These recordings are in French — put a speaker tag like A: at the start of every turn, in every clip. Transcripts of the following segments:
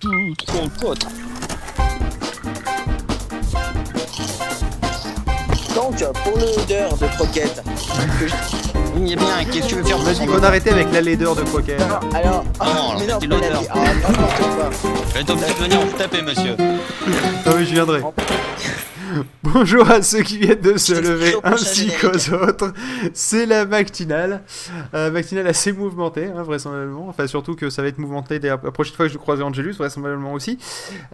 A: tout, trop, trop.
B: Donc, pour l'odeur de croquette, que je-
A: Oui, bien, qu'est-ce que tu veux faire
C: Vas-y, on arrêtait avec la laideur de croquet.
B: Non, alors,
A: Ah non,
B: mais
A: alors,
B: non,
A: c'est l'odeur.
B: Ah, n'importe quoi.
A: Je vais venir vous taper, monsieur.
C: Non mais je viendrai. Bonjour à ceux qui viennent de se lever ainsi qu'aux autres. C'est la matinale. Euh, matinale assez mouvementée, hein, vraisemblablement. Enfin, surtout que ça va être mouvementé dès la la prochaine fois que je croiserai Angelus, vraisemblablement aussi.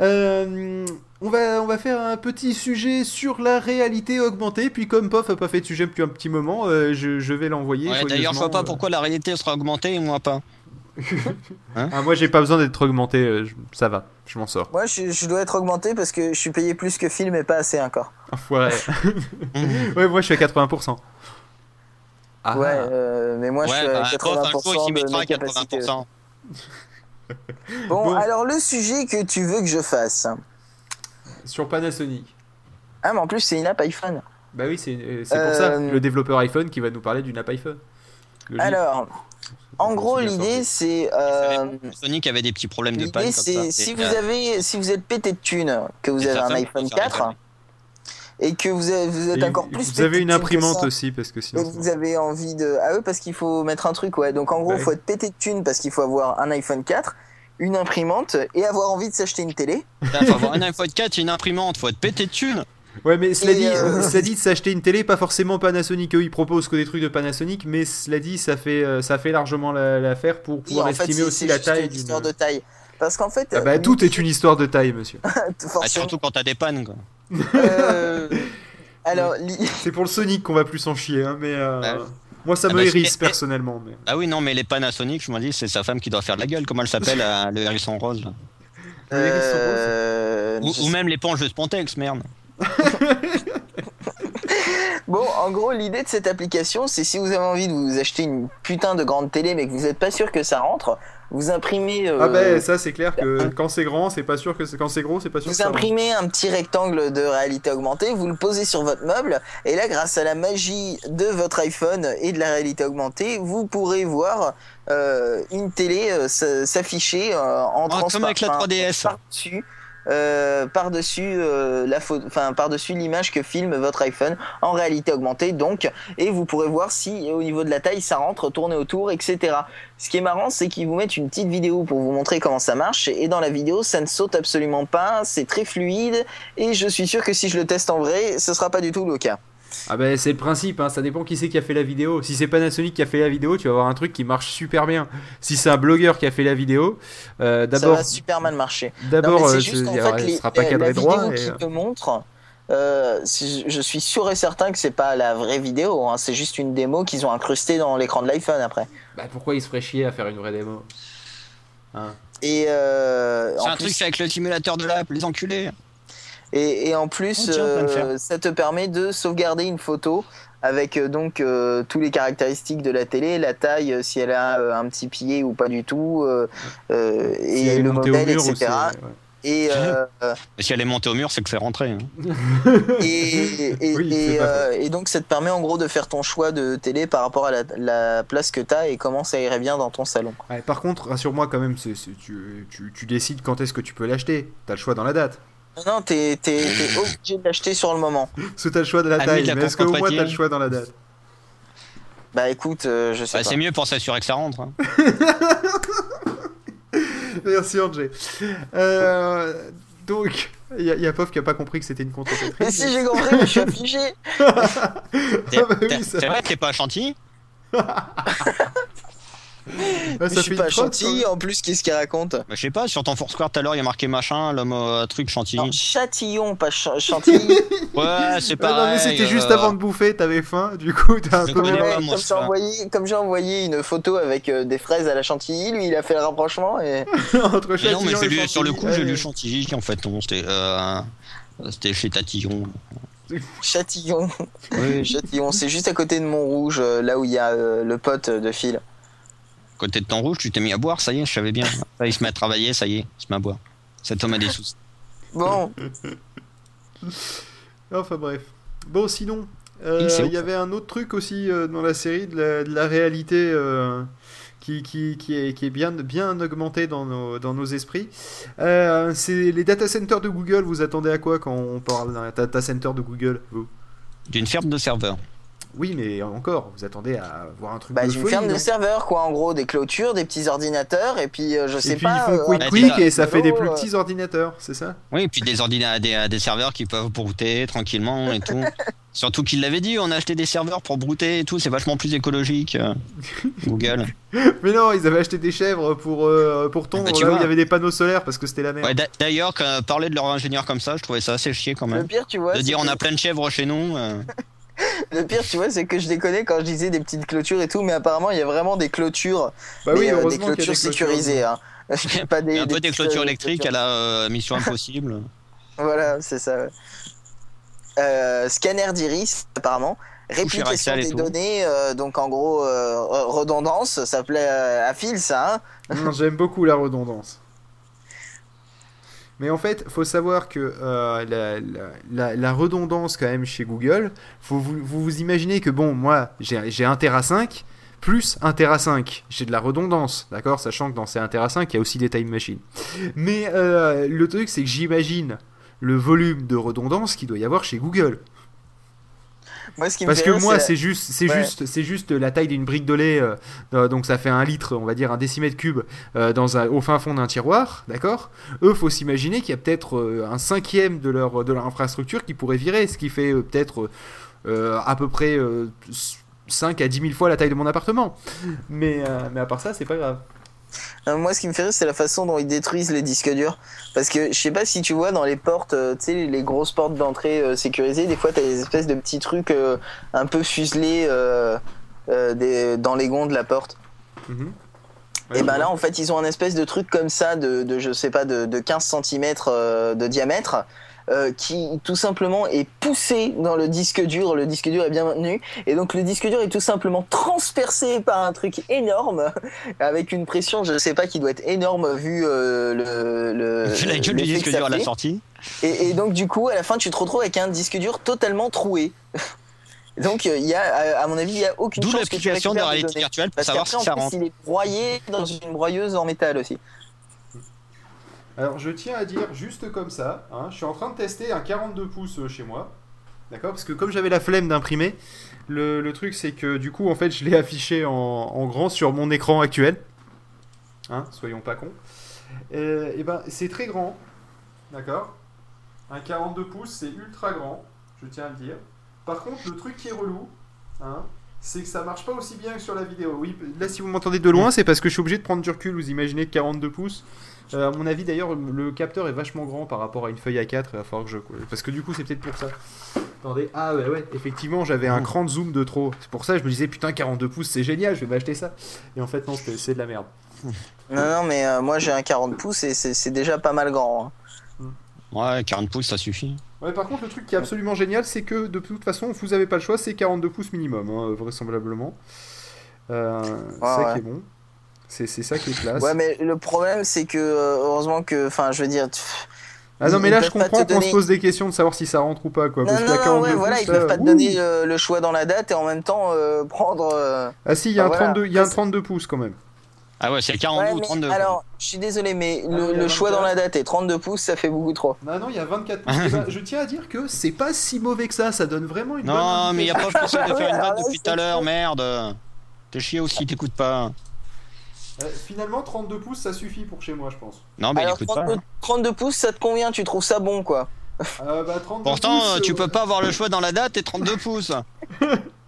C: Euh, on, va, on va faire un petit sujet sur la réalité augmentée. Puis, comme Pof a pas fait de sujet depuis un petit moment, euh, je, je vais l'envoyer.
A: Ouais, d'ailleurs, je vois pas pourquoi la réalité sera augmentée et moi pas.
C: Ah, moi, j'ai pas besoin d'être augmenté. euh, je- ça va, je m'en sors.
B: Moi, je, je dois être augmenté parce que je suis payé plus que film et pas assez encore.
C: Enfoiré. ouais, moi, je suis à 80%. Ah.
B: Ouais, euh, mais moi, je suis
A: bah,
B: à
A: Pof, un jour,
B: 80%
A: il
B: de
A: mettra
B: mes capacités.
A: 80%.
B: Bon,
C: Bon.
B: alors le sujet que tu veux que je fasse.
C: Sur Panasonic.
B: Ah, mais en plus, c'est une app iPhone.
C: Bah oui, c'est euh, pour ça, le développeur iPhone qui va nous parler d'une app iPhone. Logique.
B: Alors, en gros, l'idée, c'est. euh,
A: Sonic avait des petits problèmes de panne
B: c'est si vous
A: euh,
B: avez, si vous êtes pété de thunes, que vous avez un iPhone
A: peut faire
B: 4
A: réparer.
B: et que vous, avez- vous êtes
C: Et
B: encore plus
C: Vous
B: pété
C: avez une imprimante aussi, parce que sinon.
B: vous avez envie de. Ah oui, parce qu'il faut mettre un truc, ouais. Donc en gros, il
C: Ouais.
B: faut être pété de thunes parce qu'il faut avoir un iPhone 4, une imprimante et avoir envie de s'acheter une télé.
A: Putain, faut avoir un iPhone 4 et une imprimante, faut être pété de thunes.
C: Ouais, mais cela dit,
B: euh,
C: cela dit, de s'acheter une télé, pas forcément Panasonic. Eux, ils proposent que des trucs de Panasonic, mais cela dit, ça fait, euh, ça fait largement la- l'affaire pour
B: Oui,
C: pouvoir estimer aussi la taille
B: une histoire de taille. Parce qu'en fait,
C: Ah bah,
B: euh,
C: tout est une histoire de taille, monsieur.
A: Ah, surtout quand t'as des pannes, quoi.
B: euh, alors, li-
C: C'est pour le Sonic qu'on va plus s'en chier, hein, mais euh,
A: Ouais.
C: moi, ça
A: Ah
C: me
A: bah,
C: hérisse personnellement. Mais...
A: Ah oui, non, mais les Panasonic, je me dis, c'est sa femme qui doit faire de la gueule. Comment elle s'appelle, euh, le hérisson rose là
C: Le hérisson rose
B: euh,
A: ou, ou même l'éponge de Spontex, merde.
B: Bon, en gros, l'idée de cette application, c'est si vous avez envie de vous acheter une putain de grande télé, mais que vous n'êtes pas sûr que ça rentre, vous imprimez. euh,
C: Ah bah, ça, c'est clair que quand c'est grand, c'est pas sûr que c'est- quand c'est gros, c'est pas sûr que
B: Vous
C: ça rentre.
B: imprimez un petit rectangle de réalité augmentée, vous le posez sur votre meuble, et là, grâce à la magie de votre iPhone et de la réalité augmentée, vous pourrez voir euh, une télé euh, s'afficher euh, en
A: Ah, comme avec la
B: transparent-
A: 3DS.
B: par-dessus. Euh, par-dessus euh, la enfin par-dessus l'image que filme votre iPhone en réalité augmentée donc et vous pourrez voir si au niveau de la taille ça rentre, tourner autour, etc. Ce qui est marrant c'est qu'ils vous mettent une petite vidéo pour vous montrer comment ça marche et dans la vidéo ça ne saute absolument pas, c'est très fluide et je suis sûr que si je le teste en vrai ce sera pas du tout le cas.
C: Ah bah c'est le principe, hein, ça dépend qui c'est qui a fait la vidéo. Si c'est Panasonic qui a fait la vidéo, tu vas avoir un truc qui marche super bien. Si c'est un blogueur qui a fait la vidéo, euh,
B: Ça
C: d'abord,
B: va super mal marcher.
C: D'abord,
B: c'est
C: euh, sera pas
B: la
C: cadré droit.
B: vidéo
C: et,
B: qui
C: euh,
B: te montre, euh, je suis sûr et certain que c'est pas la vraie vidéo, hein, c'est juste une démo qu'ils ont incrustée dans l'écran de l'iPhone après.
C: Bah pourquoi il se ferait chier à faire une vraie démo? Hein
B: Et, euh,
A: C'est un
B: plus,
A: truc fait avec le simulateur de l'app, les enculés.
B: Et, et en plus,
A: Oh, tiens,
B: euh, ça te permet de sauvegarder une photo avec euh, donc euh, tous les caractéristiques de la télé, la taille, euh, si elle a euh, un petit pied ou pas du tout, euh, euh,
C: si
B: et le modèle, etc.
C: ouais.
B: Et, euh,
A: Et si elle est montée au mur, c'est que c'est rentré. hein.
B: et, et,
C: Oui,
B: et,
C: c'est pas
B: euh, et donc ça te permet en gros de faire ton choix de télé par rapport à la, la place que tu as et comment ça irait bien dans ton salon.
C: Ouais, par contre, rassure-moi quand même, tu, tu- tu décides quand est-ce que tu peux l'acheter. T'as le choix dans la date.
B: Non, non, t'es obligé de l'acheter sur le moment.
C: Parce que t'as le choix de la taille, mais est-ce qu'au moins t'as le choix dans la date
B: Bah écoute, euh, je sais
A: Bah,
B: pas.
A: c'est mieux pour s'assurer que ça rentre. hein.
C: Merci Angé. Euh, donc, il y, a- y a Pof qui a pas compris que c'était une contre
B: Mais si j'ai compris, mais je suis affligé.
C: Ah bah oui,
A: C'est
C: va.
A: vrai que t'es pas
C: Ouais,
B: Mais
C: ça
B: je suis pas
C: trotte,
B: gentil. En plus, qu'est-ce qu'il raconte?
A: Bah, je sais pas, sur ton Foursquare tout à l'heure, il y a marqué machin, l'homme au truc Chantilly.
B: Non, Châtillon, pas Ch- Chantilly.
A: Ouais, c'est pareil.
C: non, mais c'était juste
A: euh,
C: avant de bouffer, t'avais faim, du coup t'as un peu
A: pas, moi,
B: comme j'ai envoyé, comme j'ai envoyé une photo avec euh, des fraises à la Chantilly, lui il a fait le rapprochement et
C: entre
A: mais non, mais
C: et
A: lu- sur le coup,
C: Chantilly.
A: j'ai lu Chantilly, en fait, non, c'était euh, c'était chez Tatillon.
B: Châtillon.
A: Oui,
B: Châtillon, c'est juste à côté de Montrouge, euh, là où il y a euh, le pote de Phil.
A: Côté de temps rouge, tu t'es mis à boire, ça y est, je savais bien. Là, il se met à travailler, ça y est, il se met à boire. Cet homme a des soucis.
B: Bon,
C: Enfin bref. Bon, sinon, euh, il y avait un autre truc aussi euh, dans la série de la, de la réalité euh, qui, qui, qui, est, qui est bien, bien augmenté dans nos, dans nos esprits. Euh, c'est les data centers de Google, vous attendez à quoi quand on parle d'un data center de Google vous?
A: D'une ferme de serveurs.
C: Oui, mais encore, vous attendez à voir un truc
B: Bah,
C: de folie,
B: ferme de
C: non
B: serveurs, quoi, en gros, des clôtures, des petits ordinateurs, et puis euh, je sais
C: Et puis
B: pas.
C: ils font
B: euh,
C: quick
A: un
C: quick et ça fait des plus
B: euh,
C: petits ordinateurs, c'est ça?
A: Oui, et puis des, des, des serveurs qui peuvent brouter tranquillement et tout. Surtout qu'il l'avait dit, on a acheté des serveurs pour brouter et tout, c'est vachement plus écologique. euh, Google.
C: Mais non, ils avaient acheté des chèvres pour, euh, pour tondre
A: Bah, tu
C: là où
A: vois.
C: il y avait des panneaux solaires parce que c'était la merde.
A: Ouais, d'a- D'ailleurs, parler de leur ingénieur comme ça, je trouvais ça assez chier quand
B: Le
A: même.
B: pire, tu vois,
A: De dire
B: que-
A: on a plein de chèvres chez nous. euh,
B: le pire, tu vois, c'est que je déconnais quand je disais des petites clôtures et tout, mais apparemment, il y a vraiment des clôtures,
C: bah oui,
B: mais, euh, des
C: y a
B: clôtures
C: des clôtures.
B: sécurisées. Hein. pas des,
A: et un peu des clôtures
B: euh,
A: électriques à la euh, Mission Impossible.
B: Voilà, c'est ça. ouais. Euh, scanner d'iris, apparemment. Réplication des données, euh, donc en gros, euh, redondance, ça plaît à Phil, ça. Hein
C: J'aime beaucoup la redondance. Mais en fait, faut savoir que euh, la, redondance quand même chez Google, vous, vous imaginez que bon, moi j'ai 1 Tera 5 plus 1 Tera 5, j'ai de la redondance, d'accord, sachant que dans ces 1 Tera 5 il y a aussi des time machines. Mais euh, le truc c'est que j'imagine le volume de redondance qu'il doit y avoir chez Google.
B: Moi, ce qui me
C: Parce
B: fait
C: que
B: rire,
C: moi,
B: c'est
C: juste, c'est
B: Ouais.
C: juste, c'est juste la taille d'une brique de lait, euh, donc ça fait un litre, on va dire un décimètre cube, euh, dans un, au fin fond d'un tiroir, d'accord? Eux, faut s'imaginer qu'il y a peut-être euh, un cinquième de leur, de leur infrastructure qui pourrait virer, ce qui fait peut-être à peu près euh, 5 à 10 000 fois la taille de mon appartement. Mais, mais à part ça, c'est pas grave.
B: Euh, moi, ce qui me fait rire, c'est la façon dont ils détruisent les disques durs. Parce que je sais pas si tu vois dans les portes, euh, tu sais, les grosses portes d'entrée euh, sécurisées, des fois, t'as des espèces de petits trucs euh, un peu fuselés des- dans les gonds de la porte.
C: Mhm.
B: et
C: Ouais,
B: ben là, en fait, ils ont un espèce de truc comme ça, de, de je sais pas, de, de 15 cm de diamètre. Euh, qui tout simplement est poussé dans le disque dur, le disque dur est bien maintenu, et donc le disque dur est tout simplement transpercé par un truc énorme, avec une pression, je sais pas, qui doit être énorme vu euh, le, le,
A: la gueule du disque dur à la sortie.
B: Et, et donc du coup, à la fin, tu te retrouves avec un disque dur totalement troué. donc euh, il y a, à- mon avis, il y a aucune
A: D'où
B: chance que tu
A: l'application de
B: des
A: réalité virtuelle pour
B: Parce
A: savoir si ça
B: il est broyé dans une broyeuse en métal aussi.
C: Alors je tiens à dire juste comme ça, hein, je suis en train de tester un 42 pouces euh, chez moi. D'accord? Parce que comme j'avais la flemme d'imprimer, le, le truc c'est que du coup en fait je l'ai affiché en, en grand sur mon écran actuel. Hein, soyons pas cons. Euh, et ben c'est très grand. D'accord? Un 42 pouces c'est ultra grand, je tiens à le dire. Par contre le truc qui est relou, hein, c'est que ça marche pas aussi bien que sur la vidéo. Oui, là si vous m'entendez de loin c'est parce que je suis obligé de prendre du recul, vous imaginez que 42 pouces. Euh, à mon avis, d'ailleurs, le capteur est vachement grand par rapport à une feuille A4. Il va falloir que je... Parce que du coup, c'est peut-être pour ça. Attendez. Ah, ouais, ouais. Effectivement, j'avais un cran de zoom de trop. C'est pour ça que je me disais, putain, 42 pouces, c'est génial, je vais m'acheter ça. Et en fait, non, c'est de la merde.
B: Non, non, mais euh, moi j'ai un 40 pouces et c'est déjà pas mal grand. hein.
A: Ouais, 40 pouces, ça suffit.
C: Ouais, par contre, le truc qui est absolument génial, c'est que de toute façon, vous avez pas le choix, c'est 42 pouces minimum, hein, vraisemblablement. Euh, c'est ça
B: ouais.
C: qui est bon. C'est ça qui est classe.
B: Ouais, mais le problème c'est que euh, heureusement que, enfin, je veux dire.
C: ah non, mais là, je comprends qu'on se pose des questions de savoir si ça rentre ou pas, quoi.
B: Non,
C: parce
B: non, non,
C: 42
B: ouais, voilà,
C: pouces,
B: ils peuvent pas te donner le choix dans la date et en même temps euh, prendre. euh,
C: Ah si, il y a
B: Ah,
C: un
B: voilà.
C: 32, il y a un
B: Après,
C: 32 pouces quand même.
A: Ah ouais, c'est 42
B: Ouais,
A: ou
B: mais
A: 32. quoi.
B: alors, je suis désolé, mais
C: Ah
B: le, choix
C: 24.
B: dans la date et 32 pouces, ça fait beaucoup trop.
C: Non, non, il y a 24 pouces. Eh ben, je tiens à dire que c'est pas si mauvais que ça, ça donne vraiment une bonne
A: Non, mais il y a pas possible de faire une
B: là,
A: depuis tout à l'heure, merde. T'es chier aussi, t'écoutes pas.
C: Euh, finalement, 32 pouces, ça suffit pour chez moi, je pense.
A: Non, mais il
B: Alors,
A: écoute pas.
B: 32, 32 pouces, ça te convient, tu trouves ça bon, quoi.
C: Euh, bah, 32
A: Pourtant,
C: pouces,
A: euh, tu
C: euh,
A: peux pas avoir le choix dans la date et 32 pouces.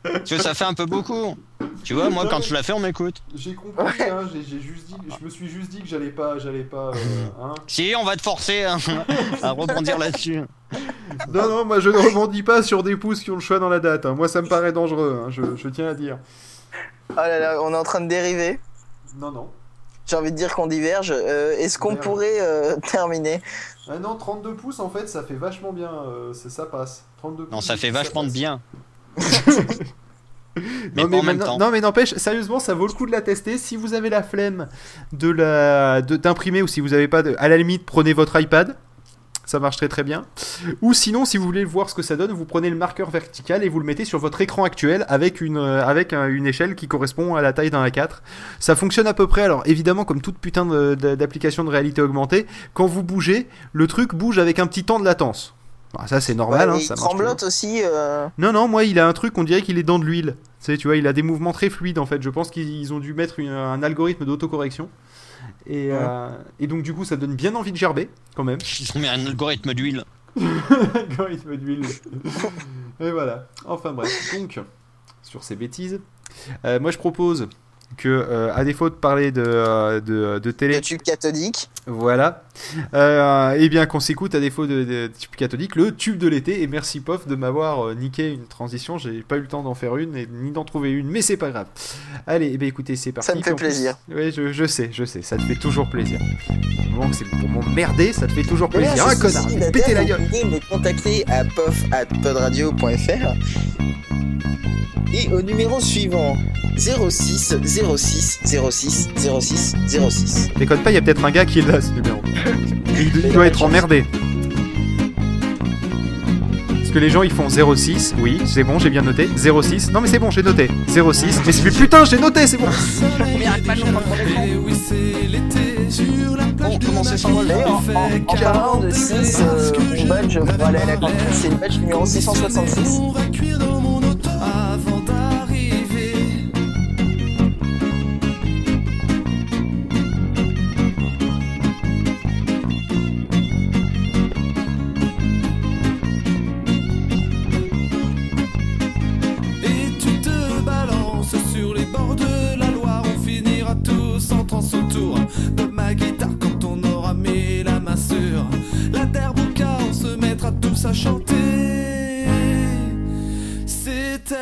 A: Parce que ça fait un peu beaucoup. Tu vois, moi, quand je la fais, on m'écoute.
C: J'ai compris, hein, j'ai j'ai juste dit, je me suis juste dit que j'allais pas, j'allais pas, euh, hein.
A: Si, on va te forcer hein, à rebondir là-dessus.
C: Non, non, moi je ne rebondis pas sur des pouces qui ont le choix dans la date. hein. Moi, ça me paraît dangereux, hein, je, je tiens à dire.
B: Oh là là, on est en train de dériver.
C: Non, non.
B: J'ai envie de dire qu'on diverge. Euh, Est-ce qu'on pourrait euh, terminer?
C: Ah non, 32 pouces, en fait, ça fait vachement bien, euh, c'est- ça passe. 32
A: Non,
C: pouces,
A: ça fait vachement de bien.
C: non,
A: pas en même
C: non-
A: temps.
C: non, mais n'empêche, sérieusement, ça vaut le coup de la tester. Si vous avez la flemme de la de- d'imprimer ou si vous avez pas de, à la limite, prenez votre iPad. Ça marche très très bien. Ou sinon, si vous voulez voir ce que ça donne, vous prenez le marqueur vertical et vous le mettez sur votre écran actuel avec une, euh, avec un- une échelle qui correspond à la taille d'un A4. Ça fonctionne à peu près, alors évidemment, comme toute putain de- d'application de réalité augmentée, quand vous bougez, le truc bouge avec un petit temps de latence. Bah, ça c'est normal,
B: Ouais,
C: hein, ça
B: il
C: marche
B: tremblote aussi. euh,
C: non, non, moi, il a un truc, on dirait qu'il est dans de l'huile. Tu sais, tu vois, il a des mouvements très fluides, en fait. Je pense qu'ils ont dû mettre une- un algorithme d'autocorrection. Et, euh, et donc, du coup, ça donne bien envie de gerber, quand même.
A: Ils ont mis un algorithme d'huile.
C: algorithme d'huile. et voilà. Enfin, bref. Donc, sur ces bêtises, euh, moi, je propose que, euh, à défaut de parler de, euh, de, de télé,
B: Le tube cathodique.
C: voilà. Euh, et bien qu'on s'écoute à défaut de, de tube catholique, le tube de l'été. Et merci Pof de m'avoir euh, niqué une transition. J'ai pas eu le temps d'en faire une et ni d'en trouver une, mais c'est pas grave. Allez, eh ben, écoutez, c'est parti.
B: Ça me fait plaisir.
C: Oui, je, je sais, je sais, ça te fait toujours plaisir. Bon, c'est pour m'emmerder, ça te fait toujours plaisir.
B: D'ailleurs,
C: Un
B: suis
C: connard, péter la
B: vous
C: gueule.
B: pouvez me contacter à pof at podradio.fr et au numéro suivant 06 06 06 06 06.
C: Déconne pas, il y a peut-être un gars qui est là, ce numéro. il, il doit être emmerdé. Parce que les gens ils font 06, oui, c'est bon, j'ai bien noté. 06, non mais c'est bon, j'ai noté. 06, mais c'est mais putain, j'ai noté, c'est bon.
A: Bon, commencez sans
B: en, en parlant de 6, euh, mon badge pour aller à la cantine, c'est le badge numéro 666.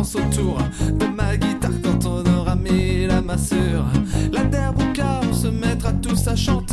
D: autour de ma guitare quand on aura mis la massure. La terre bouca, on se mettra tous à chanter.